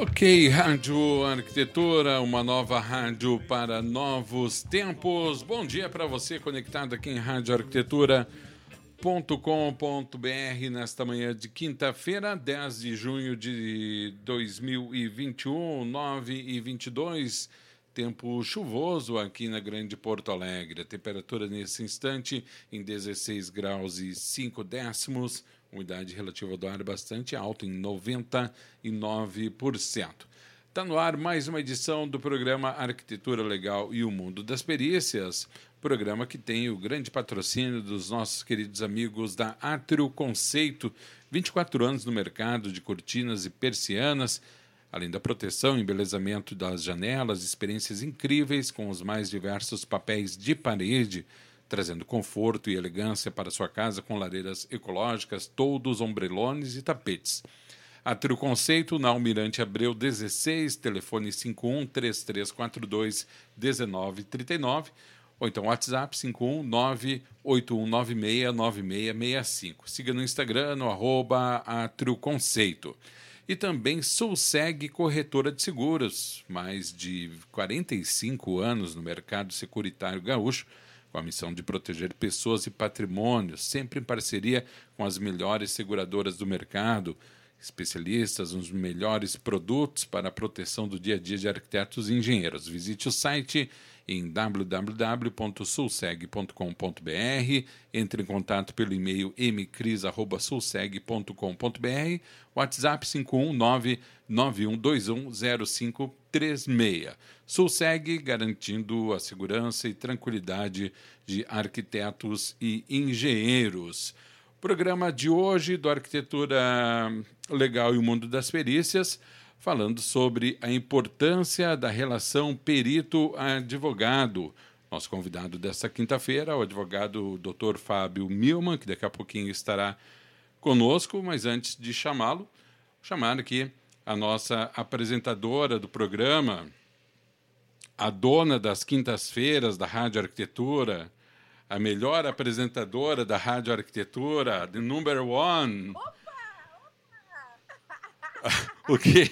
Ok, Rádio Arquitetura, uma nova rádio para novos tempos. Bom dia para você conectado aqui em radioarquitetura.com.br nesta manhã de quinta-feira, 10 de junho de 2021, 9 e 22. Tempo chuvoso aqui na Grande Porto Alegre. A temperatura nesse instante em 16 graus e 5 décimos umidade relativa do ar bastante alta, em 99%. Está no ar mais uma edição do programa Arquitetura Legal e o Mundo das Perícias, programa que tem o grande patrocínio dos nossos queridos amigos da Atrio Conceito, 24 anos no mercado de cortinas e persianas, além da proteção e embelezamento das janelas, experiências incríveis com os mais diversos papéis de parede, trazendo conforto e elegância para sua casa com lareiras ecológicas, toldos, ombrelones e tapetes. Atrio Conceito na Almirante Abreu 16, telefone 5133421939 ou então WhatsApp 51981969665. Siga no Instagram no arroba Conceito. E também Soulseg Corretora de Seguros, mais de 45 anos no mercado securitário gaúcho, com a missão de proteger pessoas e patrimônios, sempre em parceria com as melhores seguradoras do mercado, especialistas nos melhores produtos para a proteção do dia a dia de arquitetos e engenheiros. Visite o site em www.sulseg.com.br, entre em contato pelo e-mail mcris@sulseg.com.br, WhatsApp 519 91210536. Sulseg garantindo a segurança e tranquilidade de arquitetos e engenheiros. Programa de hoje do Arquitetura Legal e o Mundo das Perícias, falando sobre a importância da relação perito-advogado. Nosso convidado desta quinta-feira, o advogado Dr. Fábio Milman, que daqui a pouquinho estará conosco, mas antes de chamá-lo, chamar aqui a nossa apresentadora do programa, a dona das quintas-feiras da Rádio Arquitetura, a melhor apresentadora da Rádio Arquitetura, the number one. Opa! O quê?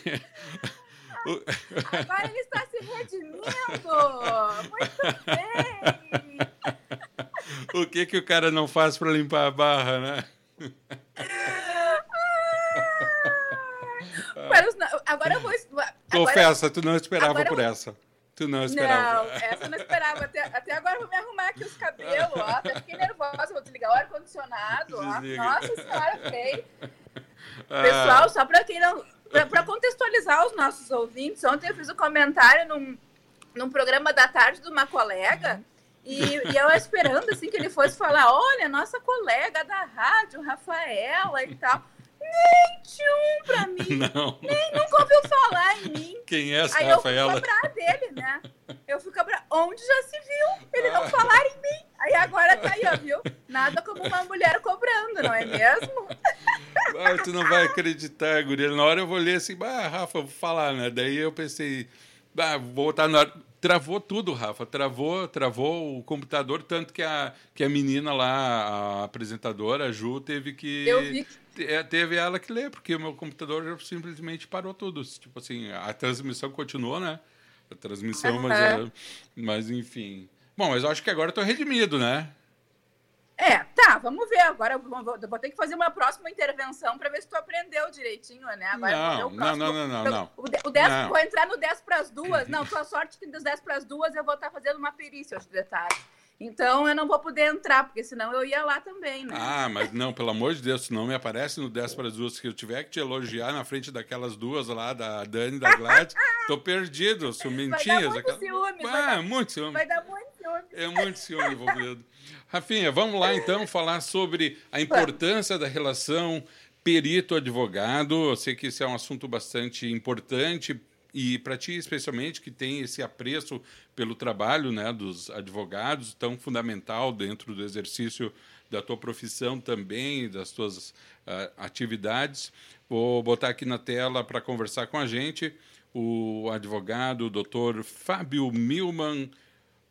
Agora ele está se redimindo! Muito bem! o que, que o cara não faz para limpar a barra, né? Ah, agora eu vou. Agora, Confessa, tu não esperava por essa. Tu não esperava. Não, essa eu não esperava. Até, até agora eu vou me arrumar aqui os cabelos, ó. Até fiquei nervosa, vou desligar o ar-condicionado, ó. Nossa senhora, fiquei. Ah. Pessoal, só para quem não. Para contextualizar os nossos ouvintes, ontem eu fiz um comentário num, num programa da tarde de uma colega. E, e eu esperando assim que ele fosse falar: olha, nossa colega da rádio, Rafaela e tal. Nem tinha um pra mim. Não. Nem, nunca ouviu falar em mim. Quem é essa Aí Rafaela? eu fui cobrar dele, né? Eu fui cobrar. Onde já se viu? Ele não falar em mim. Aí agora tá aí, ó, viu? Nada como uma mulher cobrando, não é mesmo? Ah, tu não vai acreditar, guria. Na hora eu vou ler assim, ah, Rafa, vou falar, né? Daí eu pensei, ah, vou botar na hora. Travou tudo, Rafa. Travou, travou o computador, tanto que a, que a menina lá, a apresentadora, a Ju, teve que. Eu vi que teve ela que ler, porque o meu computador simplesmente parou tudo. Tipo assim, a transmissão continuou, né? A transmissão, Uhum. mas, mas enfim. Bom, mas eu acho que agora eu tô redimido, né? É, tá, vamos ver. Agora eu vou, vou ter que fazer uma próxima intervenção para ver se tu aprendeu direitinho, né? Agora Não, o não, não, não, não, não. O, de- o 10, Não. Vou entrar no 10 para as duas. Não, tua sorte que dos 10 para as duas eu vou estar fazendo uma perícia de detalhes. Então eu não vou poder entrar, porque senão eu ia lá também, né? Ah, mas não, pelo amor de Deus, não me aparece no 10 para as duas, que eu tiver que te elogiar na frente daquelas duas lá, da Dani e da Gladys, tô perdido, Vai dar ciumentinhas. muito aquela- ciúme, vai Ah, dar- muito ciúme. Vai dar muito ciúme. É muito ciúme envolvido. Rafinha, vamos lá então falar sobre a importância da relação perito-advogado. Eu sei que esse é um assunto bastante importante e para ti especialmente que tem esse apreço pelo trabalho né, dos advogados tão fundamental dentro do exercício da tua profissão também das tuas uh, atividades vou botar aqui na tela para conversar com a gente o advogado doutor Fábio Milman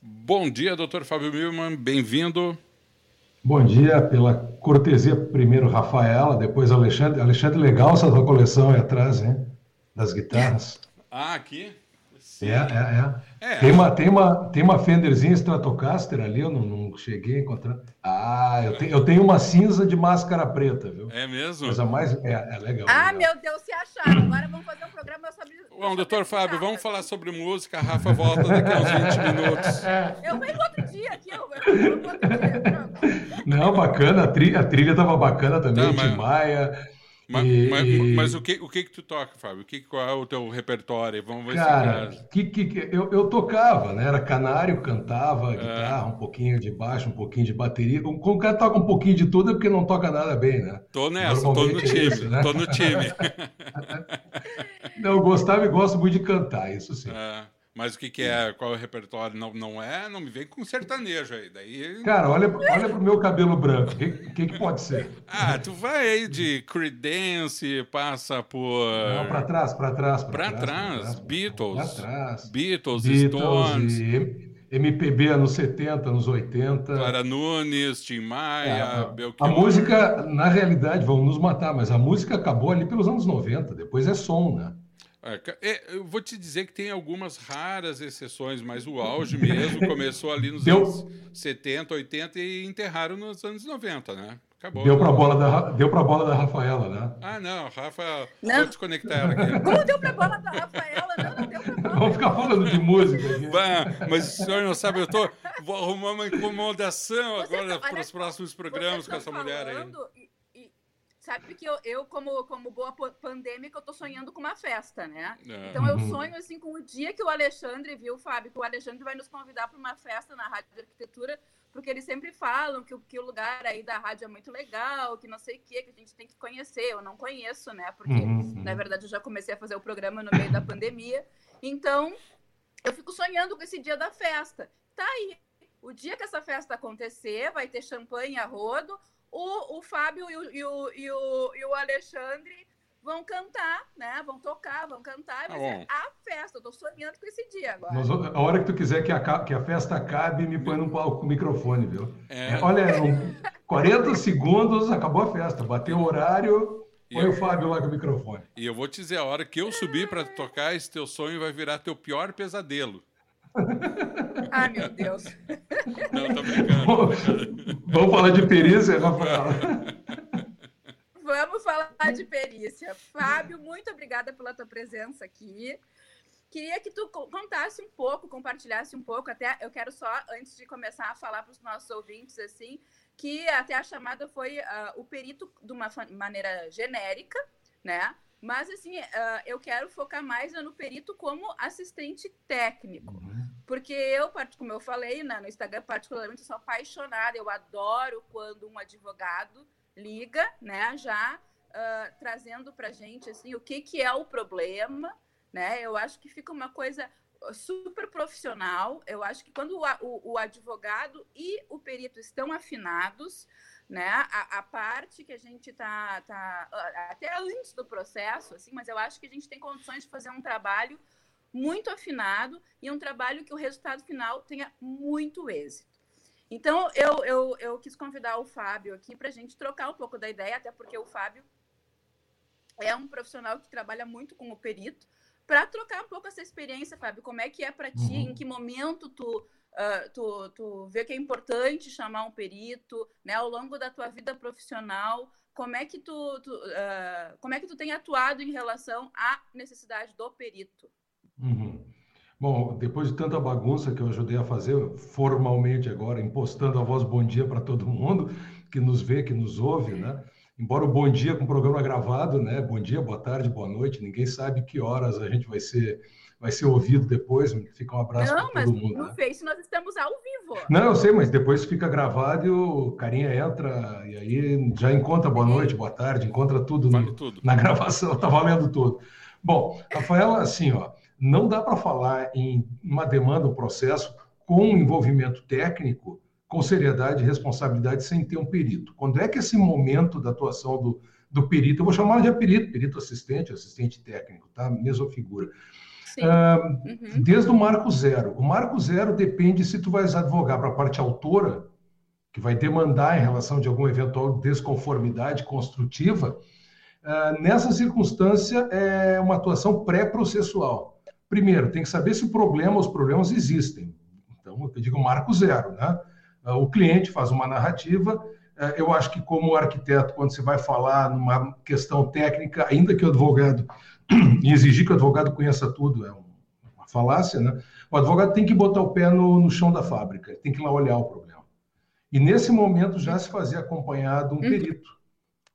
bom dia doutor Fábio Milman bem-vindo Bom dia, pela cortesia, primeiro Rafaela, depois Alexandre. Alexandre, legal essa tua coleção aí atrás, hein? Das guitarras. Ah, aqui? É, é, é, é. Tem, uma, tem, uma, tem uma Fenderzinha Stratocaster ali, eu não, não cheguei a encontrar. Ah, eu, te, eu tenho uma cinza de máscara preta, viu? É mesmo? Coisa mais. É, é legal. Ah, legal. meu Deus, se acharam. Agora vamos fazer um programa sobre. Bom, doutor Fábio, vamos falar sobre música. A Rafa volta daqui a uns 20 minutos. Eu venho outro dia aqui, eu, eu outro dia. Não, bacana, a trilha, a trilha tava bacana também, tá, mas... Maia. Mas, e... mas, mas, o, que, o que que tu toca, Fábio? O que, qual é o teu repertório? Vamos ver Cara, se que, que, eu, eu tocava, né? Era canário, cantava é. guitarra, um pouquinho de baixo, um pouquinho de bateria. Quando o cara toca um pouquinho de tudo é porque não toca nada bem, né? Tô nessa, tô no time, é isso, né? tô no time. não, eu gostava e gosto muito de cantar, isso sim. É. Mas o que, que é? Qual é o repertório? Não, não é? Não me vem com sertanejo aí. Daí... Cara, olha, olha pro meu cabelo branco. O que, que, que, pode ser? Ah, tu vai aí de Creedence, passa por. Não, pra trás, pra trás. Pra, pra trás, trás, trás. Beatles. Pra trás. Beatles, Beatles Stones. E... MPB anos 70, anos 80. Clara Nunes, Tim Maia, é, a, música, na realidade, vão nos matar, mas a música acabou ali pelos anos 90, depois é som, né? É, é, eu vou te dizer que tem algumas raras exceções, mas o auge mesmo começou ali nos Deu... anos 70, 80 e enterraram nos anos 90, né? Acabou. Deu para a bola da deu para bola da Rafaela, né? Ah, não, Rafa, não. vou desconectar ela aqui. Como deu para a bola da Rafaela? Não, não deu para bola. Vamos ficar falando de música aqui. Bah, mas o senhor não sabe, eu tô vou arrumar uma incomodação Você agora tá, para os próximos programas com essa mulher aí. Sabe que eu, eu como, como boa pandêmica, eu tô sonhando com uma festa, né? É. Então eu uhum. sonho assim com o dia que o Alexandre, viu, Fábio, que o Alexandre vai nos convidar para uma festa na Rádio de Arquitetura, porque eles sempre falam que, que o lugar aí da rádio é muito legal, que não sei o que, que a gente tem que conhecer. Eu não conheço, né? Porque, uhum. na verdade, eu já comecei a fazer o programa no meio da pandemia. Então, eu fico sonhando com esse dia da festa. Tá aí. O dia que essa festa acontecer, vai ter champanhe a rodo, o, o Fábio e o, e, o, e, o, e o Alexandre vão cantar, né? Vão tocar, vão cantar, vai ser a festa. Eu tô sonhando com esse dia agora. Mas, a hora que tu quiser que a, que a festa acabe, me põe no palco com o microfone, viu? É. Olha, 40 segundos, acabou a festa. Bateu o horário, põe eu, o Fábio lá com o microfone. E eu vou te dizer, a hora que eu subir para tocar, esse teu sonho vai virar teu pior pesadelo. Ai, meu Deus. Não, tô brincando. Vamos falar de perícia, Rafael? Vamos falar de perícia. Fábio, muito obrigada pela tua presença aqui. Queria que tu contasse um pouco, compartilhasse um pouco, até eu quero só, antes de começar a falar para os nossos ouvintes, assim, que até a chamada foi uh, o perito de uma maneira genérica, né? Mas, assim, uh, eu quero focar mais no perito como assistente técnico. Uhum. Porque eu, como eu falei né, no Instagram, particularmente, sou apaixonada. Eu adoro quando um advogado liga, né, já uh, trazendo para gente, assim, o que, que é o problema, né? Eu acho que fica uma coisa super profissional. Eu acho que quando o, o, o advogado e o perito estão afinados, né? A, a, parte que a gente tá, tá até antes do processo, assim, mas eu acho que a gente tem condições de fazer um trabalho muito afinado e um trabalho que o resultado final tenha muito êxito. Então, eu, eu, eu quis convidar o Fábio aqui para a gente trocar um pouco da ideia, até porque o Fábio é um profissional que trabalha muito com o perito, para trocar um pouco essa experiência, Fábio. Como é que é para ti? Uhum. Em que momento tu uh, tu, tu vê que é importante chamar um perito, né? Ao longo da tua vida profissional, como é que tu, tu uh, como é que tu tem atuado em relação à necessidade do perito? Uhum. Bom, depois de tanta bagunça que eu ajudei a fazer formalmente agora, impostando a voz bom dia para todo mundo que nos vê, que nos ouve, né? embora o bom dia com o programa gravado, né? Bom dia, boa tarde, boa noite, ninguém sabe que horas a gente vai ser vai ser ouvido depois, fica um abraço para todo mundo. Não, mas no né? Face nós estamos ao vivo. Não, eu sei, mas depois fica gravado e o carinha entra e aí já encontra boa noite, boa tarde, encontra tudo, vale no, tudo. na gravação, tá valendo tudo. Bom, Rafaela, assim, ó, não dá para falar em uma demanda, um processo com envolvimento técnico, com seriedade e responsabilidade, sem ter um perito. Quando é que esse momento da atuação do, do perito, eu vou chamar de perito, perito assistente, assistente técnico, tá? Mesma figura. Uh, uhum. Desde o marco zero. O marco zero depende se tu vais advogar para a parte autora, que vai demandar em relação de alguma eventual desconformidade construtiva. Uh, nessa circunstância, é uma atuação pré-processual. Primeiro, tem que saber se o problema, os problemas existem. Então, eu digo marco zero, né? Uh, o cliente faz uma narrativa. eu acho que, como arquiteto, quando você vai falar numa questão técnica, ainda que o advogado e exigir que o advogado conheça tudo é uma falácia, né? O advogado tem que botar o pé no, no chão da fábrica, tem que ir lá olhar o problema. E nesse momento já se fazia acompanhado um uhum. perito,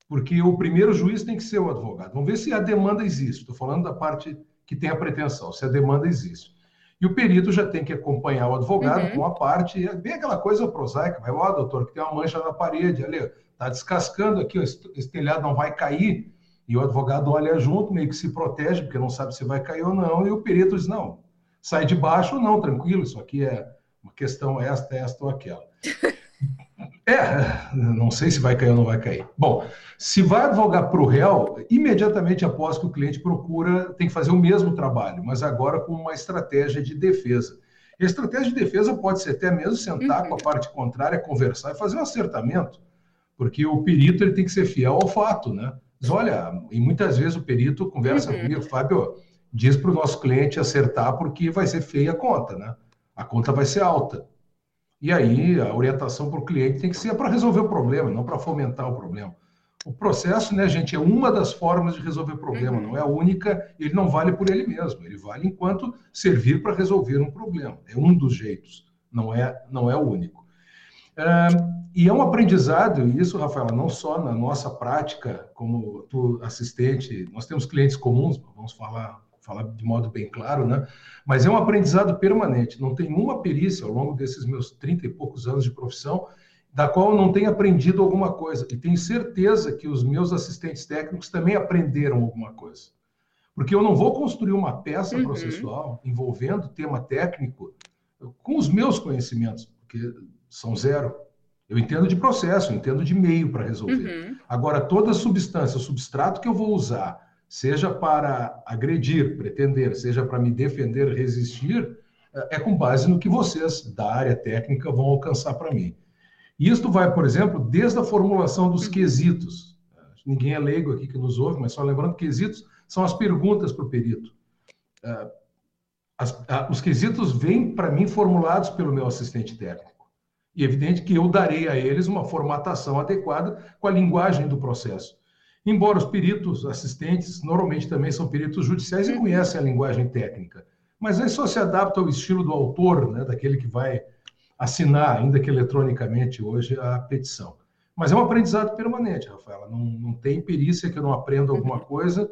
porque o primeiro juiz tem que ser o advogado. Vamos ver se a demanda existe. Estou falando da parte que tem a pretensão, se a demanda existe. E o perito já tem que acompanhar o advogado uhum. com a parte, é bem aquela coisa prosaica, vai, ó, doutor, que tem uma mancha na parede, ali, está descascando aqui, esse telhado não vai cair. E o advogado olha junto, meio que se protege, porque não sabe se vai cair ou não, e o perito diz: não, sai de baixo ou não, tranquilo, isso aqui é uma questão esta, esta ou aquela. É, não sei se vai cair ou não vai cair. Bom, se vai advogar para o réu, imediatamente após que o cliente procura, tem que fazer o mesmo trabalho, mas agora com uma estratégia de defesa. E a estratégia de defesa pode ser até mesmo sentar uhum. com a parte contrária, conversar e fazer um acertamento, porque o perito ele tem que ser fiel ao fato, né? Mas olha, e muitas vezes o perito conversa uhum. comigo, Fábio, diz para o nosso cliente acertar porque vai ser feia a conta, né? A conta vai ser alta. E aí a orientação para o cliente tem que ser para resolver o problema, não para fomentar o problema. O processo, né, gente, é uma das formas de resolver o problema, uhum. não é a única, ele não vale por ele mesmo, ele vale enquanto servir para resolver um problema. É um dos jeitos, não é, não é o único e é um aprendizado, e isso, Rafaela, não só na nossa prática como tu, assistente, nós temos clientes comuns, vamos falar, falar de modo bem claro, né? Mas é um aprendizado permanente. Não tem uma perícia ao longo desses meus 30 e poucos anos de profissão da qual eu não tenha aprendido alguma coisa. E tenho certeza que os meus assistentes técnicos também aprenderam alguma coisa. Porque eu não vou construir uma peça uhum. processual envolvendo tema técnico com os meus conhecimentos, porque são zero. Eu entendo de processo, eu entendo de meio para resolver. Uhum. Agora, toda substância, o substrato que eu vou usar, seja para agredir, pretender, seja para me defender, resistir, é com base no que vocês da área técnica vão alcançar para mim. Isto vai, por exemplo, desde a formulação dos uhum. quesitos. Ninguém é leigo aqui que nos ouve, mas só lembrando que quesitos são as perguntas para o perito. É, as, os quesitos vêm para mim formulados pelo meu assistente técnico. E é evidente que eu darei a eles uma formatação adequada com a linguagem do processo. Embora os peritos assistentes normalmente também são peritos judiciais e uhum. conhecem a linguagem técnica, mas aí só se adapta ao estilo do autor, né, daquele que vai assinar, ainda que eletronicamente hoje, a petição. Mas é um aprendizado permanente, Rafaela. Não, não tem perícia que eu não aprenda alguma uhum. coisa.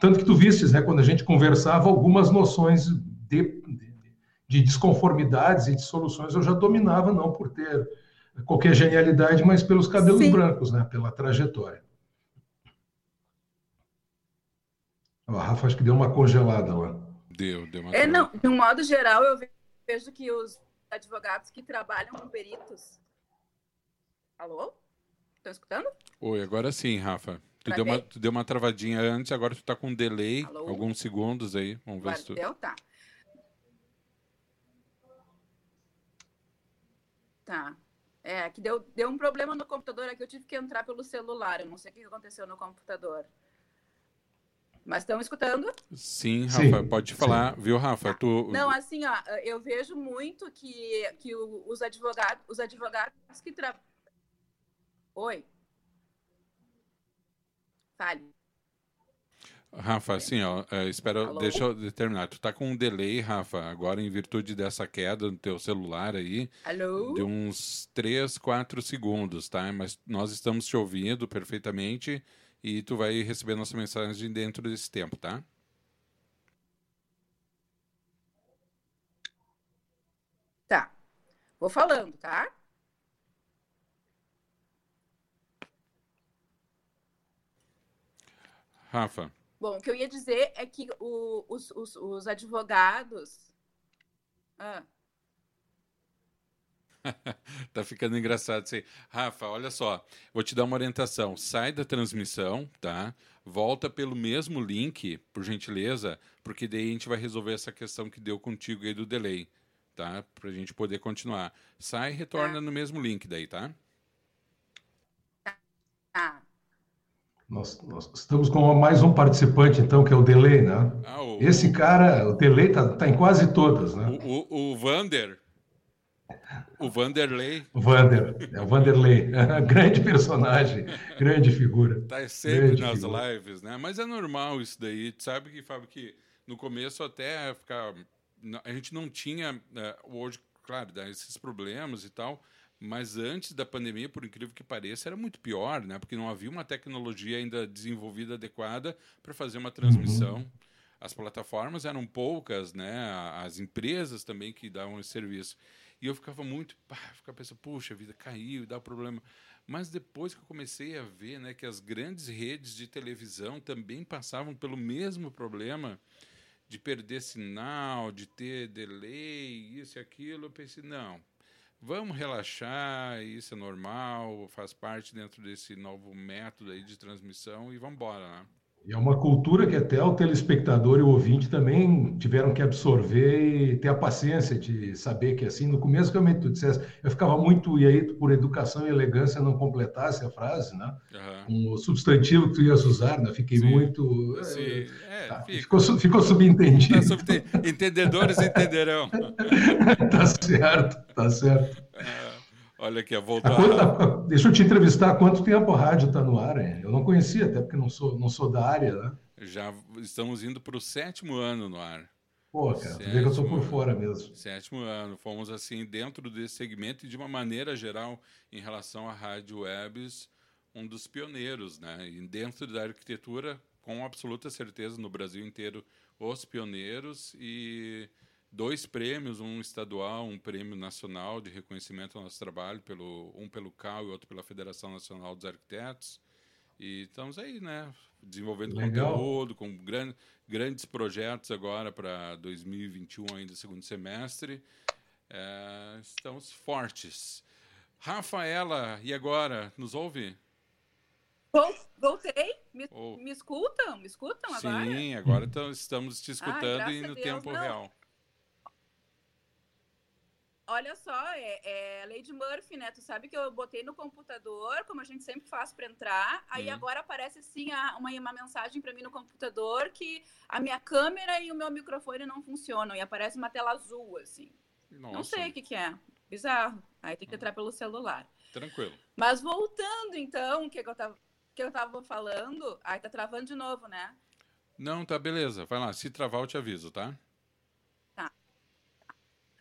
Tanto que tu vistes, né, quando a gente conversava, algumas noções de, de desconformidades e de soluções eu já dominava, não por ter qualquer genialidade, mas pelos cabelos Sim. brancos, né? pela trajetória. A Rafa acho que deu uma congelada lá. Deu, deu uma É, não, de um modo geral, eu vejo que os advogados que trabalham com peritos. Alô? Estão escutando? Oi, agora sim, Rafa. Tu deu, uma, tu deu uma travadinha antes, agora tu tá com um delay, Alô? alguns segundos aí. Vamos ver se tu. Deu, tá. Tá. É, que deu, deu um problema no computador aqui, eu tive que entrar pelo celular. Eu não sei o que aconteceu no computador. Mas estão escutando? Sim, Rafa, sim, pode falar, sim. viu, Rafa? Tu... Não, assim, ó, eu vejo muito que, que os advogados, os advogados que trabalham. Oi. Fale. Rafa, assim, ó, é, espera, deixa eu terminar. Tu tá com um delay, Rafa, agora em virtude dessa queda no teu celular aí. Alô? De uns 3, 4 segundos, tá? Mas nós estamos te ouvindo perfeitamente e tu vai receber nossa mensagem dentro desse tempo, tá? Tá. Vou falando, tá? Rafa. Bom, o que eu ia dizer é que o, os, os, os, advogados. Ah. tá ficando engraçado isso aí. Rafa, olha só, vou te dar uma orientação. Sai da transmissão, tá? Volta pelo mesmo link, por gentileza, porque daí a gente vai resolver essa questão que deu contigo aí do delay, tá? Pra gente poder continuar. Sai e retorna ah. no mesmo link daí, tá? Tá. Nós, nós, estamos com mais um participante, então, que é o Delay, né? Ah, o, Esse cara, o Delay, tá, tá em quase todas, né? O, o, o Vander. O Vanderlei. O Vander, é o Vanderlei. grande personagem, grande figura. Tá sempre grande nas figura. lives, né? Mas é normal isso daí. Tu sabe que, Fábio, que no começo até ficar. A gente não tinha. É, hoje, claro, dá esses problemas e tal mas antes da pandemia, por incrível que pareça, era muito pior, né? Porque não havia uma tecnologia ainda desenvolvida adequada para fazer uma transmissão. Uhum. As plataformas eram poucas, né? As empresas também que davam esse serviço. E eu ficava muito, pá, ficava pensando, puxa, a vida caiu, dá problema. Mas depois que eu comecei a ver, né, que as grandes redes de televisão também passavam pelo mesmo problema de perder sinal, de ter delay, isso e aquilo, eu pensei, não, Vamos relaxar, isso é normal, faz parte dentro desse novo método aí de transmissão e vamos embora, né? E é uma cultura que até o telespectador e o ouvinte também tiveram que absorver e ter a paciência de saber que, assim, no começo, realmente tu dissesse, eu ficava muito, e aí por educação e elegância não completasse a frase, né? Uhum. Um substantivo que tu ias usar, né? Fiquei Sim. muito... Sim. É, tá, ficou, ficou subentendido. Tá. Entendedores entenderão. tá certo, tá certo. É. Olha aqui, voltar. Quanto, deixa eu te entrevistar. Há quanto tempo a rádio está no ar? Hein? Eu não conhecia, até porque não sou, não sou da área, né? Já estamos indo para o sétimo ano no ar. Pô, cara, sétimo, vê que eu estou por fora mesmo. Sétimo ano. Fomos, assim, dentro desse segmento e, de uma maneira geral, em relação à rádio webs, um dos pioneiros, né? E dentro da arquitetura, com absoluta certeza, no Brasil inteiro, os pioneiros e dois prêmios, um estadual, um prêmio nacional de reconhecimento ao nosso trabalho, pelo, um pelo CAL e outro pela Federação Nacional dos Arquitetos. E estamos aí, né? Desenvolvendo Legal. conteúdo, com gran, grandes projetos agora para 2021, ainda segundo semestre. É, estamos fortes. Rafaela, e agora? Nos ouve? Voltei? Me, oh. me escutam? Me escutam agora? Sim, agora estamos te escutando ah, e no tempo Não. real. Olha só, é, é Lady Murphy, né? Tu sabe que eu botei no computador, como a gente sempre faz para entrar. Aí hum. agora aparece assim a, uma, uma mensagem para mim no computador que a minha câmera e o meu microfone não funcionam. E aparece uma tela azul, assim. Nossa. Não sei o que, que é. Bizarro. Aí tem que entrar pelo celular. Tranquilo. Mas voltando, então, o que, que, eu tava, que eu tava falando. Aí tá travando de novo, né? Não, tá beleza. Vai lá. Se travar, eu te aviso, tá?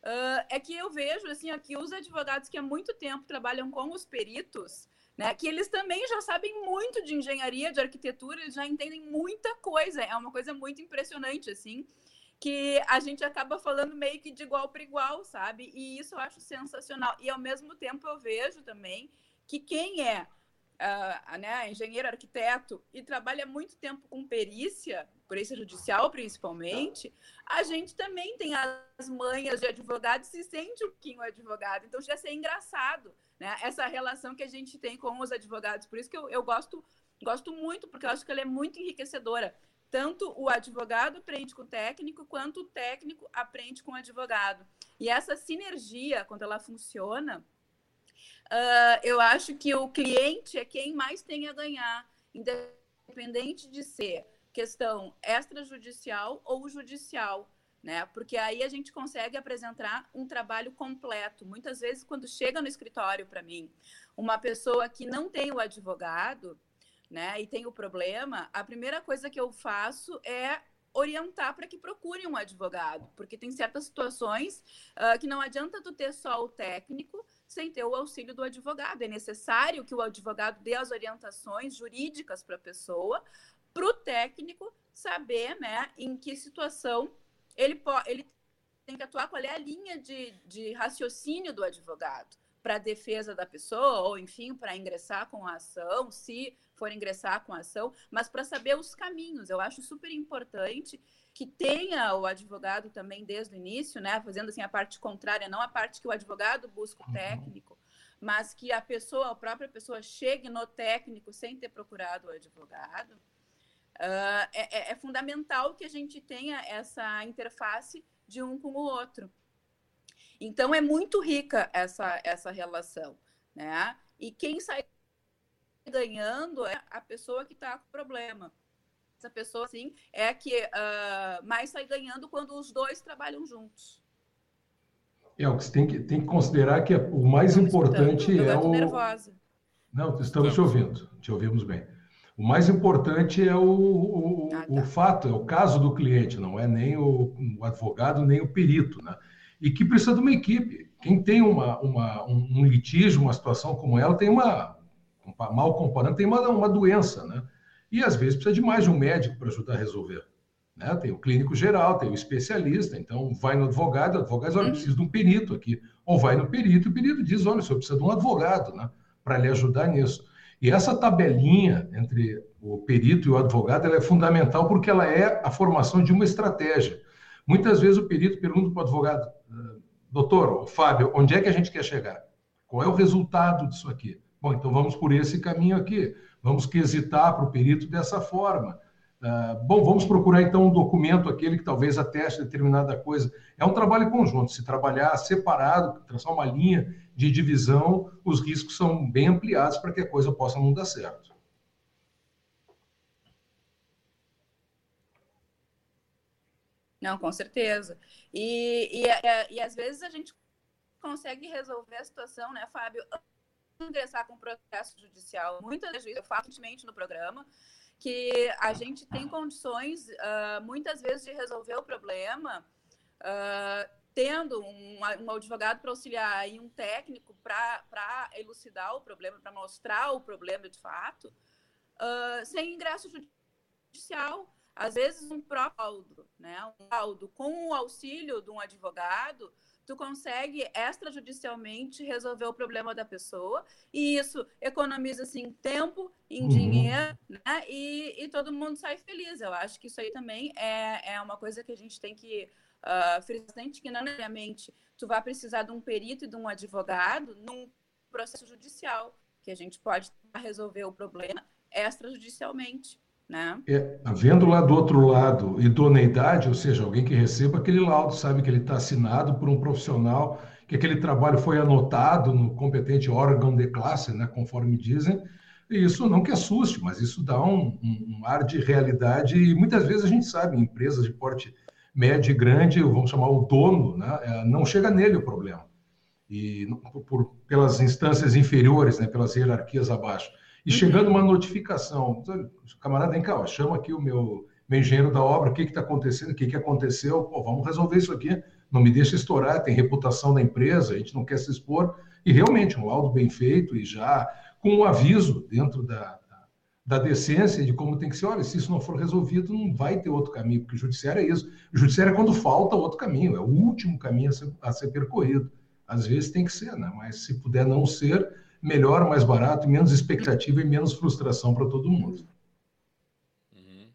Uh, é que eu vejo assim aqui os advogados que há muito tempo trabalham com os peritos, né, que eles também já sabem muito de engenharia, de arquitetura, eles já entendem muita coisa. É uma coisa muito impressionante assim, que a gente acaba falando meio que de igual para igual, sabe? E isso eu acho sensacional. E ao mesmo tempo eu vejo também que quem é uh, né, engenheiro, arquiteto e trabalha muito tempo com perícia, perícia judicial principalmente, a gente também tem as manhas de advogado e se sente um pouquinho advogado. Então, já ser engraçado, né? Essa relação que a gente tem com os advogados. Por isso que eu, eu gosto, gosto muito, porque eu acho que ela é muito enriquecedora. Tanto o advogado aprende com o técnico, quanto o técnico aprende com o advogado. E essa sinergia, quando ela funciona, uh, eu acho que o cliente é quem mais tem a ganhar, independente de ser questão extrajudicial ou judicial, né? Porque aí a gente consegue apresentar um trabalho completo. Muitas vezes, quando chega no escritório para mim, uma pessoa que não tem o advogado, né, e tem o problema, a primeira coisa que eu faço é orientar para que procure um advogado, porque tem certas situações uh, que não adianta tu ter só o técnico sem ter o auxílio do advogado. É necessário que o advogado dê as orientações jurídicas para a pessoa, para o técnico saber né, em que situação ele, pode, ele tem que atuar, qual é a linha de, de raciocínio do advogado para a defesa da pessoa, ou enfim, para ingressar com a ação, se for ingressar com a ação, mas para saber os caminhos. Eu acho super importante que tenha o advogado também desde o início, né, fazendo assim a parte contrária, não a parte que o advogado busca o uhum. técnico, mas que a pessoa, a própria pessoa chegue no técnico sem ter procurado o advogado. Uh, é, é, fundamental que a gente tenha essa interface de um com o outro. Então é muito rica essa essa relação, né? E quem sai ganhando é a pessoa que está com problema. Essa pessoa, assim, é a que uh, mais sai ganhando quando os dois trabalham juntos. É, o que você tem que, tem que considerar que é o mais importante é o... nervosa. Não, estamos te ouvindo, te ouvimos bem. O mais importante é o, o, ah, tá. o, fato, é o caso do cliente, não é nem o, o, advogado, nem o perito, né? E que precisa de uma equipe. Quem tem uma, uma um, um litígio, uma situação como ela, tem uma, mal comparando, tem uma, uma doença, né? E às vezes precisa de mais de um médico para ajudar a resolver. Né? Tem o clínico geral, tem o especialista, então vai no advogado, o advogado diz, olha, eu preciso de um perito aqui. Ou vai no perito, e o perito diz, olha, o senhor precisa de um advogado, né? Para lhe ajudar nisso. E essa tabelinha entre o perito e o advogado é fundamental porque ela é a formação de uma estratégia. Muitas vezes o perito pergunta para o advogado, doutor, Fábio, onde é que a gente quer chegar? Qual é o resultado disso aqui? Bom, então vamos por esse caminho aqui. Vamos quesitar para o perito dessa forma. Uh, bom, vamos procurar então um documento, aquele que talvez ateste determinada coisa. É um trabalho conjunto. Se trabalhar separado, traçar uma linha de divisão, os riscos são bem ampliados para que a coisa possa não dar certo. Não, com certeza. E, e, e, às vezes a gente consegue resolver a situação, né, Fábio, ingressar com processo judicial. Muitas vezes eu faço no programa que a gente tem condições, uh, muitas vezes, de resolver o problema uh, tendo um, um advogado para auxiliar e um técnico para elucidar o problema, para mostrar o problema de fato, uh, sem ingresso judicial. Às vezes, um próprio laudo, né? um laudo com o auxílio de um advogado, tu consegue extrajudicialmente resolver o problema da pessoa e isso economiza assim tempo em uhum. dinheiro né? e, e todo mundo sai feliz eu acho que isso aí também é, é uma coisa que a gente tem que uh, frisar que não necessariamente tu vai precisar de um perito e de um advogado num processo judicial que a gente pode resolver o problema extrajudicialmente né? É, havendo lá do outro lado idoneidade, ou seja, alguém que receba aquele laudo, sabe que ele está assinado por um profissional, que aquele trabalho foi anotado no competente órgão de classe, né, conforme dizem, e isso não que assuste, mas isso dá um, um, um ar de realidade, e muitas vezes a gente sabe, empresas de porte médio e grande, vamos chamar o dono, né, é, não chega nele o problema, e por, pelas instâncias inferiores, né, pelas hierarquias abaixo. E uhum. chegando uma notificação, camarada, vem cá, ó, chama aqui o meu, meu engenheiro da obra, o que está acontecendo, o que, que aconteceu, Pô, vamos resolver isso aqui, não me deixa estourar, tem reputação da empresa, a gente não quer se expor. E realmente, um laudo bem feito e já com um aviso dentro da, da decência de como tem que ser. Olha, se isso não for resolvido, não vai ter outro caminho, porque o judiciário é isso. O judiciário é quando falta outro caminho, é o último caminho a ser, a ser percorrido. Às vezes tem que ser, né? mas se puder não ser, melhor, mais barato, menos expectativa e menos frustração para todo mundo. Uhum.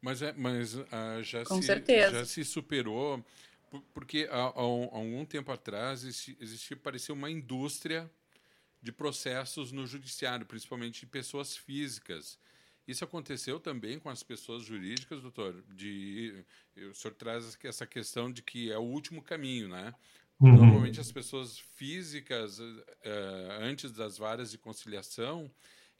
Mas, é, mas uh, já, Com se, certeza. já se superou, porque há, há, algum tempo atrás existia, parecia uma indústria de processos no judiciário, principalmente de pessoas físicas. Isso aconteceu também com as pessoas jurídicas, doutor? De, o senhor traz essa questão de que é o último caminho, né? Uhum. Normalmente as pessoas físicas, uh, antes das varas de conciliação,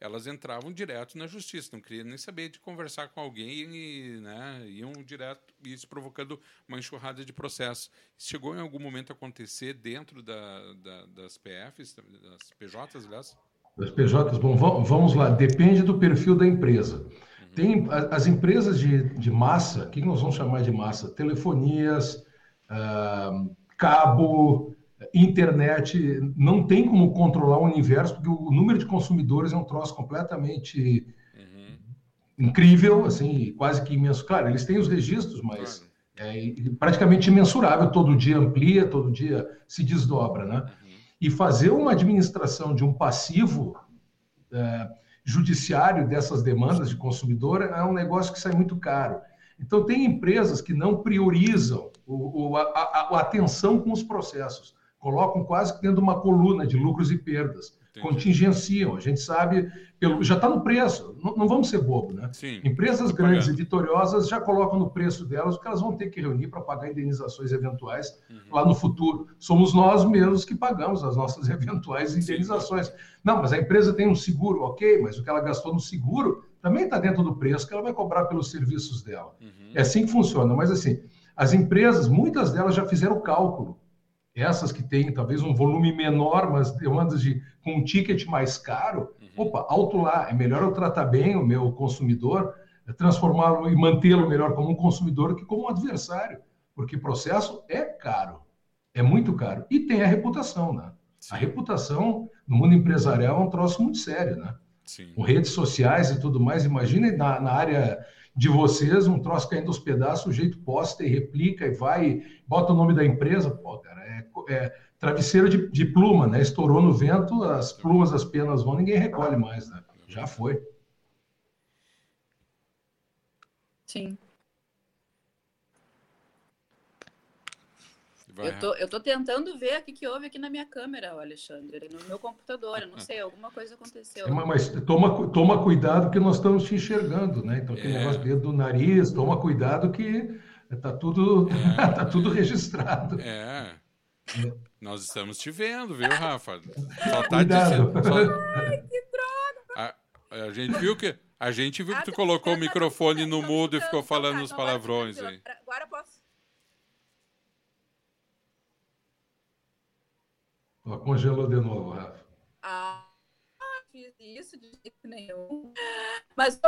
elas entravam direto na justiça, não queriam nem saber de conversar com alguém e né, iam direto, isso provocando uma enxurrada de processos. Chegou em algum momento a acontecer dentro da, da, das PFs, das PJs, aliás? Os PJs, bom, vamos lá, depende do perfil da empresa. Tem as empresas de, de massa, o que nós vamos chamar de massa? Telefonias, uh, cabo, internet, não tem como controlar o universo, porque o número de consumidores é um troço completamente uhum. incrível, assim, quase que imenso. Claro, eles têm os registros, mas é praticamente imensurável, todo dia amplia, todo dia se desdobra, né? Uhum. E fazer uma administração de um passivo é, judiciário dessas demandas de consumidor é um negócio que sai muito caro. Então, tem empresas que não priorizam o, o, a, a, atenção com os processos, colocam quase que dentro de uma coluna de lucros e perdas, Entendi. contingenciam. A gente sabe, pelo, já está no preço, não, não, vamos ser bobo, né? Sim, Empresas grandes pagando. e vitoriosas já colocam no preço delas o que elas vão ter que reunir para pagar indenizações eventuais uhum. lá no futuro. Somos nós mesmos que pagamos as nossas eventuais indenizações. Sim. Não, mas a empresa tem um seguro, ok, mas o que ela gastou no seguro também está dentro do preço que ela vai cobrar pelos serviços dela. Uhum. É assim que funciona. Mas assim, as empresas, muitas delas já fizeram o cálculo. Essas que têm talvez um volume menor, mas demandas de com um ticket mais caro, uhum. opa, alto lá, é melhor eu tratar bem o meu consumidor, transformá-lo e mantê-lo melhor como um consumidor que como um adversário, porque processo é caro, é muito caro e tem a reputação, né? Sim. A reputação no mundo empresarial é um troço muito sério, né? Sim. com redes sociais e tudo mais. Imagina na, na, área de vocês, um troço caindo aos pedaços, o jeito posta e replica e vai, bota o nome da empresa. Pô, cara, é, é travesseiro de, de, pluma, né? Estourou no vento, as plumas, as penas vão, ninguém recolhe mais, né? Já foi. Sim. Eu tô, eu tô tentando ver o que, que houve aqui na minha câmera, Alexandre, no meu computador. Eu não sei, alguma coisa aconteceu. É, mas toma, toma cuidado que nós estamos te enxergando, né? Então, aquele é. negócio dentro do nariz, toma cuidado que tá tudo, é. tá tudo registrado. É. é. Nós estamos te vendo, viu, Rafa? Só tá cuidado. dizendo. Só... Ai, que droga! A, a gente viu que. A gente viu que tu colocou o microfone no mudo e ficou falando os palavrões aí. Agora posso Ela congelou de novo, Rafa. Ah, fiz isso de jeito nenhum. Mas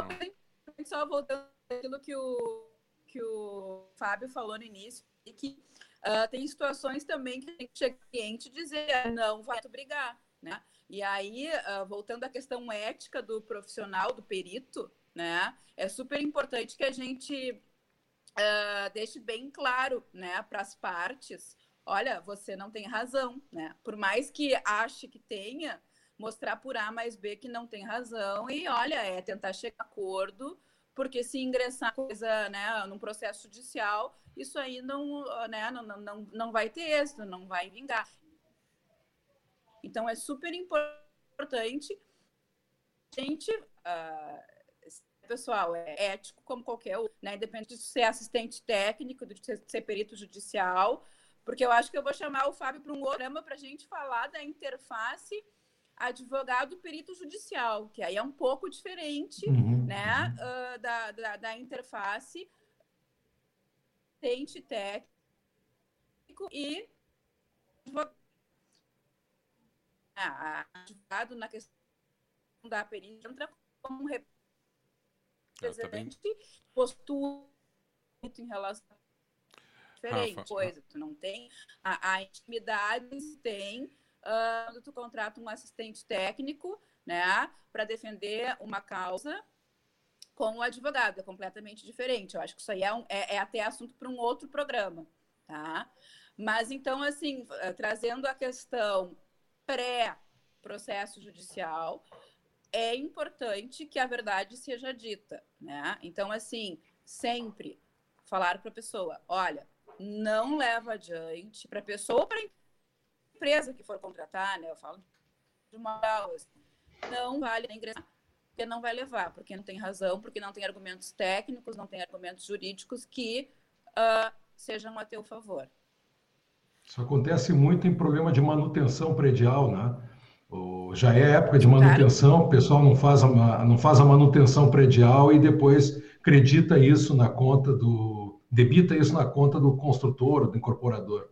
só voltando aquilo que o, que o Fábio falou no início, e que uh, tem situações também que tem que chegar cliente e dizer ah, não vai brigar, né? E aí, uh, voltando à questão ética do profissional, do perito, né? É super importante que a gente uh, deixe bem claro, né, para as partes olha, você não tem razão, né? Por mais que ache que tenha, mostrar por A mais B que não tem razão e, olha, é tentar chegar a acordo, porque se ingressar coisa, né, num processo judicial, isso aí não, né, não, não, não vai ter êxito, não vai vingar. Então, é super importante gente, uh, pessoal, é ético como qualquer outro, né? Independente de ser assistente técnico, de ser, perito judicial, porque eu acho que eu vou chamar o Fábio para um programa para a gente falar da interface advogado perito judicial, que aí é um pouco diferente uhum, né. Uh, da, da, da, interface tente técnico e ah, advogado na questão da perícia entra como representante postura em relação diferente. Rafa, coisa, tu não tem a, a intimidade tem uh, quando tu contrata um assistente técnico, né, para defender uma causa com o advogado, é completamente diferente. Eu acho que isso aí é, um, é, é até assunto para um outro programa, tá? Mas então, assim, eh, trazendo a questão pré-processo judicial, é importante que a verdade seja dita, né? Então, assim, sempre falar para a pessoa, olha, não leva adiante para a pessoa ou para a empresa que for contratar, né? Eu falo de uma aula, não vale ingressar, porque não vai levar, porque não tem razão, porque não tem argumentos técnicos, não tem argumentos jurídicos que uh, sejam a teu favor. Isso acontece muito em problema de manutenção predial, né? já é época de manutenção, o pessoal não faz, a, não faz a manutenção predial e depois acredita isso na conta do, debita isso na conta do construtor, do incorporador.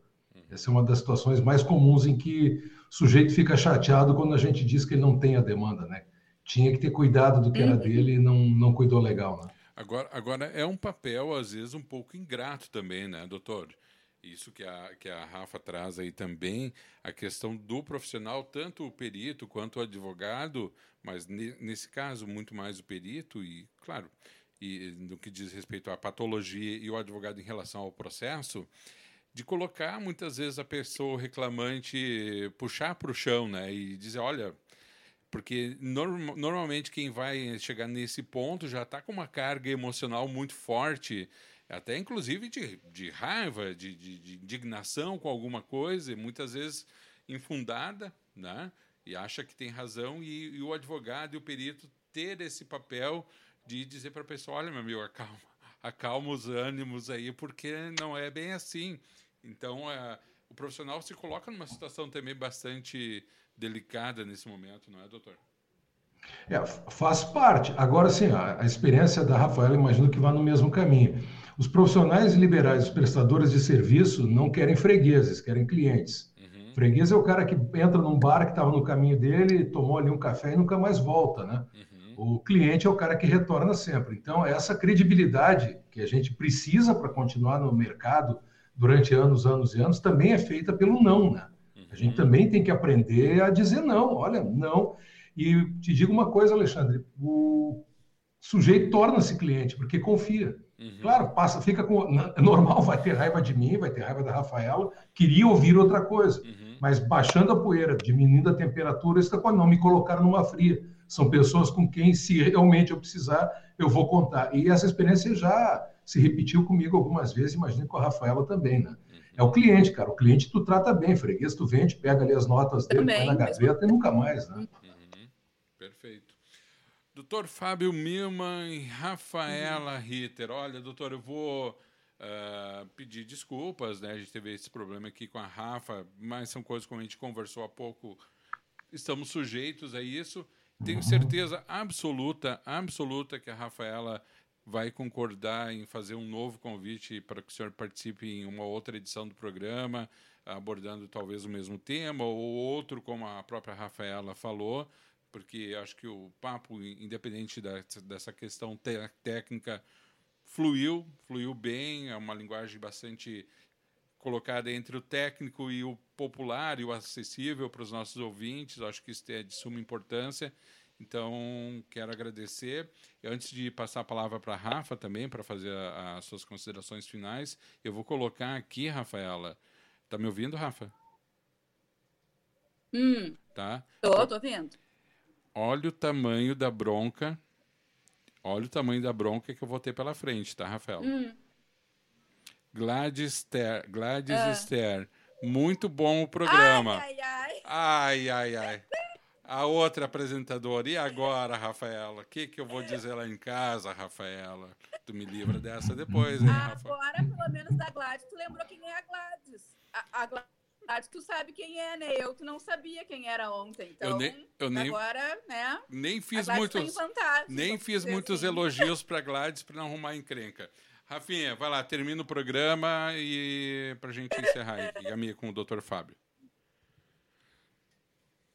Essa é uma das situações mais comuns em que o sujeito fica chateado quando a gente diz que ele não tem a demanda, né? Tinha que ter cuidado do que era uhum. dele e não, não cuidou legal, né? Agora, agora é um papel, às vezes, um pouco ingrato também, né, doutor? Isso que a, que a Rafa traz aí também, a questão do profissional, tanto o perito quanto o advogado, mas ne, nesse caso, muito mais o perito, e, claro, e no que diz respeito à patologia e o advogado em relação ao processo, de colocar muitas vezes a pessoa reclamante, puxar para o chão, né, e dizer, olha, porque norm, normalmente quem vai chegar nesse ponto já está com uma carga emocional muito forte até inclusive de, de raiva, de, de, de, indignação com alguma coisa, muitas vezes infundada, né? e acha que tem razão, e, e o advogado e o perito ter esse papel de dizer para a pessoa: olha, meu amigo, acalma, acalma os ânimos aí, porque não é bem assim. Então, é, o profissional se coloca numa situação também bastante delicada nesse momento, não é, doutor? É, faz parte. Agora, sim, a, a experiência da Rafaela, imagino que vá no mesmo caminho. Os profissionais liberais, os prestadores de serviço, não querem fregueses, querem clientes. Uhum. Freguês é o cara que entra num bar que estava no caminho dele, tomou ali um café e nunca mais volta, né? Uhum. O cliente é o cara que retorna sempre. Então, essa credibilidade que a gente precisa para continuar no mercado durante anos, anos e anos, também é feita pelo não, né? A gente uhum. também tem que aprender a dizer não. Olha, não. E te digo uma coisa, Alexandre: o sujeito torna-se cliente porque confia. Uhum. Claro, passa, fica com. É normal, vai ter raiva de mim, vai ter raiva da Rafaela, queria ouvir outra coisa. Uhum. Mas baixando a poeira, diminuindo a temperatura, isso não me colocar numa fria. São pessoas com quem, se realmente eu precisar, eu vou contar. E essa experiência já se repetiu comigo algumas vezes, imagino com a Rafaela também, né? Uhum. É o cliente, cara. O cliente tu trata bem, freguês, tu vende, pega ali as notas dele, também, põe na gaveta e nunca mais, né? Uhum. Perfeito. Doutor Fábio Milman e Rafaela uhum. Ritter. Olha, doutor, eu vou uh, pedir desculpas, né? A gente teve esse problema aqui com a Rafa, mas são coisas como a gente conversou há pouco. Estamos sujeitos a isso. Tenho certeza absoluta, absoluta que a Rafaela vai concordar em fazer um novo convite para que o senhor participe em uma outra edição do programa, abordando talvez o mesmo tema ou outro, como a própria Rafaela falou porque acho que o papo, independente da, dessa questão técnica, fluiu, fluiu bem, é uma linguagem bastante colocada entre o técnico e o popular e o acessível para os nossos ouvintes. Acho que isso é de suma importância. Então, quero agradecer. Antes de passar a palavra para a Rafa também, para fazer as suas considerações finais, eu vou colocar aqui, Rafaela. Está me ouvindo, Rafa? Hum. Tá? Tô, tô vendo. Olha o tamanho da bronca. Olha o tamanho da bronca que eu vou ter pela frente, tá, Rafael? Hum. Gladys, Ter, Gladys ah. Esther. Muito bom o programa. Ai, ai, ai. Ai, ai, ai. A outra apresentadora. E agora, Rafaela? O que, que eu vou dizer lá em casa, Rafaela? Tu me livra dessa depois, hein, Rafa? Agora, pelo menos da Gladys, tu lembrou quem é a Gladys. A, a Gladys tu sabe quem é, né? Eu que não sabia quem era ontem. Então, eu nem, eu nem, agora, né? Nem fiz muitos, nem fiz muitos assim. elogios para Gladys para não arrumar encrenca. Rafinha, vai lá, termina o programa e para a gente encerrar aí, a minha com o Dr. Fábio.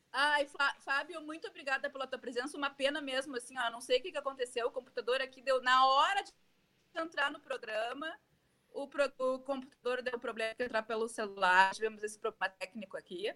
Ai, Fábio, muito obrigada pela tua presença. Uma pena mesmo, assim, ó, não sei o que, que aconteceu. O computador aqui deu na hora de entrar no programa o, o computador deu problema de entrar pelo celular, tivemos esse problema técnico aqui.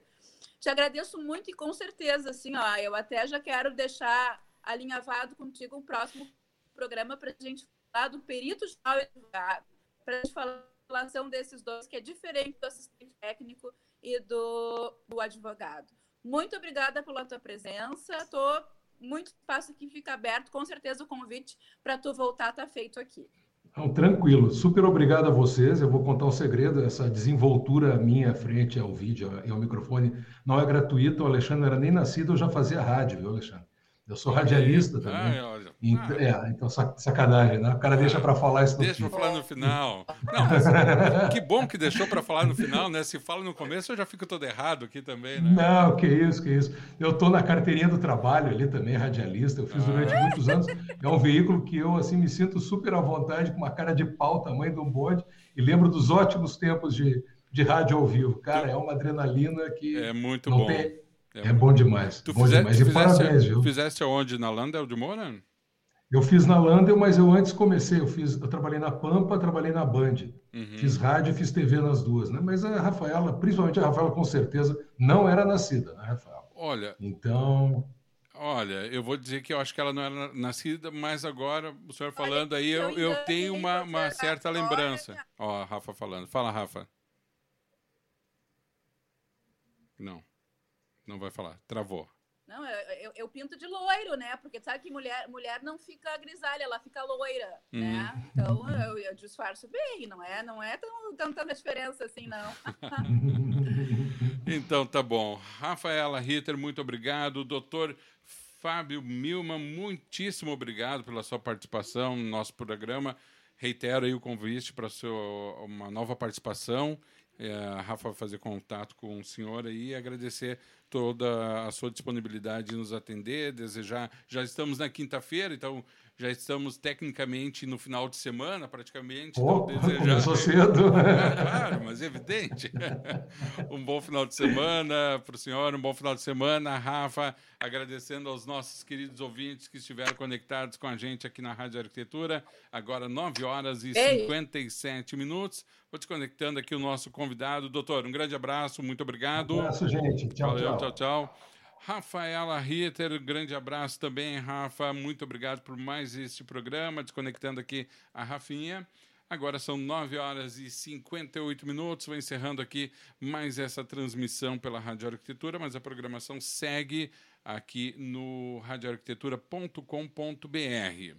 Te agradeço muito e com certeza, assim, ó, eu até já quero deixar alinhavado contigo um próximo programa para a gente do perito geral e advogado, para a gente falar a relação desses dois, que é diferente do assistente técnico e do, do advogado. Muito obrigada pela tua presença. Tô muito espaço aqui fica aberto. Com certeza o convite para tu voltar está feito aqui. Então, tranquilo. Super obrigado a vocês. Eu vou contar um segredo. Essa desenvoltura minha frente ao vídeo e ao microfone não é gratuita. O Alexandre não era nem nascido, eu já fazia rádio, viu, Alexandre? Eu sou radialista também. Ah, Então, é, então sacanagem, né? O cara deixa para falar isso no Deixa para falar no final. Não, mas que bom que deixou para falar no final, né? Se fala no começo, eu já fico todo errado aqui também, né? Não, que isso, que isso. Eu estou na carteirinha do trabalho ali também, radialista. Eu fiz ah. durante muitos anos. É um veículo que eu, assim, me sinto super à vontade, com uma cara de pau, tamanho de um bonde. E lembro dos ótimos tempos de de rádio ao vivo. Cara, é uma adrenalina que. É muito bom. Tem... É, é bom demais. Tu bom fizer, demais. Tu fizeste, parabéns, viu? fizeste aonde? Na Landel de Moura? Eu fiz na Landel, mas eu antes comecei, eu fiz, eu trabalhei na Pampa, trabalhei na Band. Uhum. Fiz rádio e fiz TV nas duas, né? Mas a Rafaela, principalmente a Rafaela, com certeza, não era nascida, né, Rafaela? Olha. Então. Olha, eu vou dizer que eu acho que ela não era nascida, mas agora, o senhor falando aí, eu, eu tenho uma, uma certa lembrança. Ó, a Rafa falando. Fala, Rafa. Não. Não vai falar. Travou. Não, eu, eu, pinto de loiro, né? Porque sabe que mulher, mulher não fica grisalha, ela fica loira, uhum. né? Então eu, eu, disfarço bem, não é? Não é tão, tão, tanta diferença assim, não. então tá bom. Rafaela Ritter, muito obrigado. Doutor Fábio Milman, muitíssimo obrigado pela sua participação no nosso programa. Reitero aí o convite para uma nova participação. É, a Rafa fazer contato com o senhor aí e agradecer toda a sua disponibilidade de nos atender, desejar. Já estamos na quinta-feira, então já estamos tecnicamente no final de semana, praticamente. Oh, então, desejar... Começou cedo. É, claro, mas é evidente. um bom final de semana para o senhor, um bom final de semana, Rafa. Agradecendo aos nossos queridos ouvintes que estiveram conectados com a gente aqui na Rádio Arquitetura. Agora, 9 horas e Ei. 57 minutos. Vou desconectando aqui o nosso convidado. Doutor, um grande abraço, muito obrigado. Um abraço, gente. Tchau, Valeu, tchau. tchau, tchau. Rafaela Ritter, grande abraço também, Rafa. Muito obrigado por mais este programa. Desconectando aqui a Rafinha. Agora são 9 horas e 58 minutos. Vou encerrando aqui mais essa transmissão pela Rádio Arquitetura, mas a programação segue aqui no radioarquitetura.com.br.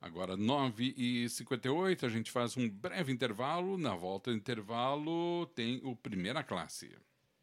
Agora, 9h58, a gente faz um breve intervalo. Na volta do intervalo, tem o Primeira Classe.